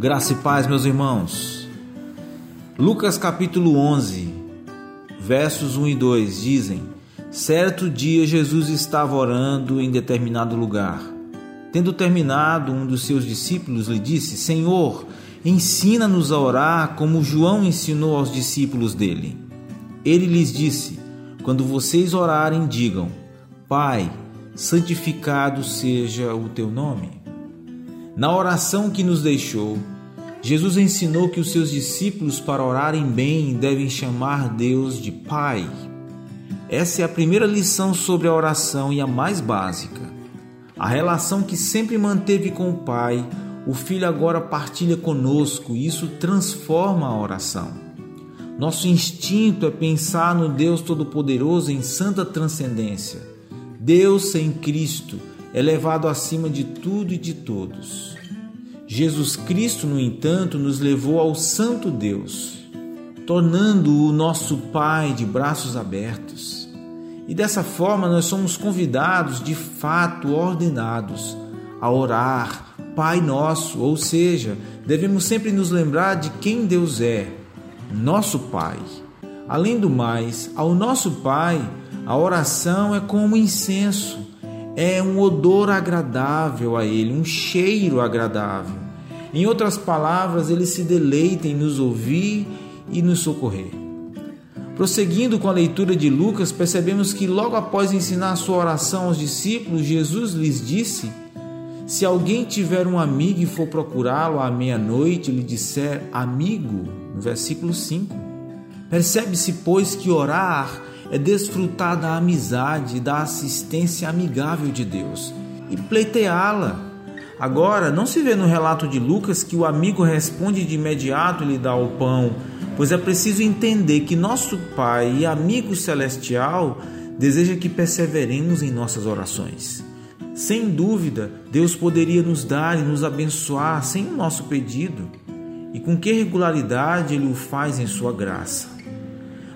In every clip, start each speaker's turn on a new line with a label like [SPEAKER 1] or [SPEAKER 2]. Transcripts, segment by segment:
[SPEAKER 1] Graça e paz, meus irmãos. Lucas capítulo 11, versos 1 e 2 dizem: Certo dia Jesus estava orando em determinado lugar. Tendo terminado, um dos seus discípulos lhe disse: Senhor, ensina-nos a orar como João ensinou aos discípulos dele. Ele lhes disse: Quando vocês orarem, digam: Pai, santificado seja o teu nome. Na oração que nos deixou, Jesus ensinou que os seus discípulos, para orarem bem, devem chamar Deus de Pai. Essa é a primeira lição sobre a oração e a mais básica. A relação que sempre manteve com o Pai, o Filho agora partilha conosco e isso transforma a oração. Nosso instinto é pensar no Deus Todo-Poderoso em santa transcendência. Deus sem Cristo, elevado acima de tudo e de todos. Jesus Cristo, no entanto, nos levou ao Santo Deus, tornando-o nosso Pai de braços abertos. E dessa forma nós somos convidados, de fato ordenados, a orar, Pai Nosso, ou seja, devemos sempre nos lembrar de quem Deus é, nosso Pai. Além do mais, ao nosso Pai, a oração é como incenso é um odor agradável a Ele, um cheiro agradável. Em outras palavras, Ele se deleita em nos ouvir e nos socorrer. Prosseguindo com a leitura de Lucas, percebemos que logo após ensinar sua oração aos discípulos, Jesus lhes disse: Se alguém tiver um amigo e for procurá-lo à meia-noite, lhe disser amigo, no versículo 5. Percebe-se, pois, que orar é desfrutar da amizade e da assistência amigável de Deus e pleiteá-la. Agora, não se vê no relato de Lucas que o amigo responde de imediato e lhe dá o pão, pois é preciso entender que nosso Pai e amigo celestial deseja que perseveremos em nossas orações. Sem dúvida, Deus poderia nos dar e nos abençoar sem o nosso pedido. E com que regularidade Ele o faz em Sua graça.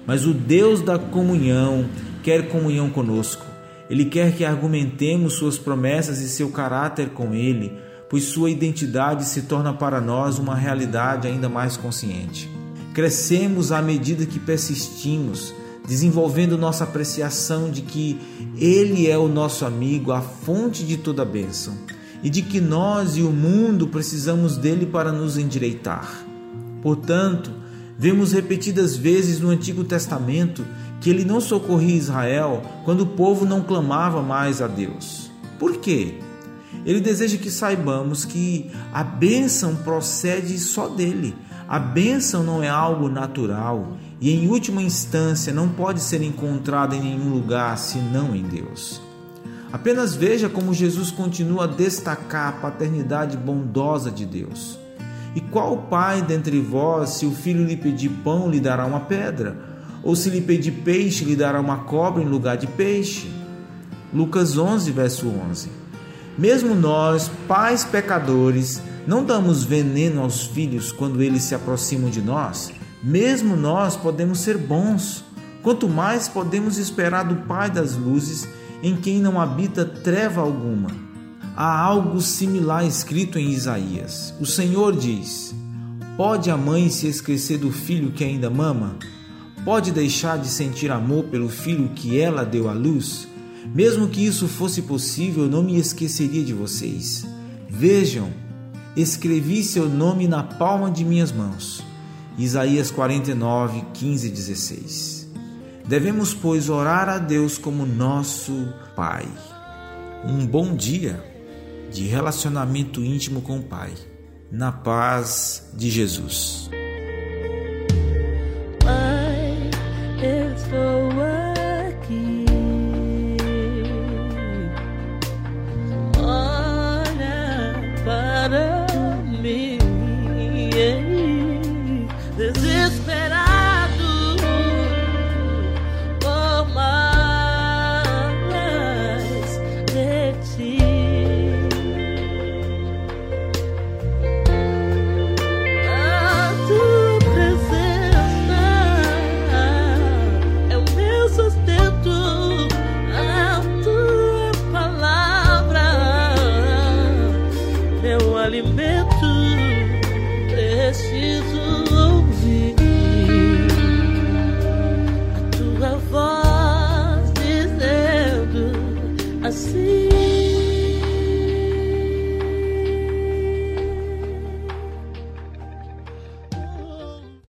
[SPEAKER 1] Mas o Deus da comunhão quer comunhão conosco. Ele quer que argumentemos suas promessas e seu caráter com ele, pois sua identidade se torna para nós uma realidade ainda mais consciente. Crescemos à medida que persistimos, desenvolvendo nossa apreciação de que Ele é o nosso amigo, a fonte de toda bênção, e de que nós e o mundo precisamos dele para nos endireitar. Portanto, Vemos repetidas vezes no Antigo Testamento que ele não socorria Israel quando o povo não clamava mais a Deus. Por quê? Ele deseja que saibamos que a bênção procede só dele. A bênção não é algo natural e, em última instância, não pode ser encontrada em nenhum lugar senão em Deus. Apenas veja como Jesus continua a destacar a paternidade bondosa de Deus. E qual pai dentre vós, se o filho lhe pedir pão, lhe dará uma pedra? Ou se lhe pedir peixe, lhe dará uma cobra em lugar de peixe? Lucas 11, verso 11. Mesmo nós, pais pecadores, não damos veneno aos filhos quando eles se aproximam de nós? Mesmo nós podemos ser bons. Quanto mais podemos esperar do Pai das luzes, em quem não habita treva alguma há algo similar escrito em Isaías. O Senhor diz: Pode a mãe se esquecer do filho que ainda mama? Pode deixar de sentir amor pelo filho que ela deu à luz? Mesmo que isso fosse possível, não me esqueceria de vocês. Vejam, escrevi seu nome na palma de minhas mãos. Isaías 49, 15 e 16. Devemos, pois, orar a Deus como nosso Pai. Um bom dia de relacionamento íntimo com o Pai. Na paz de Jesus. desesperar.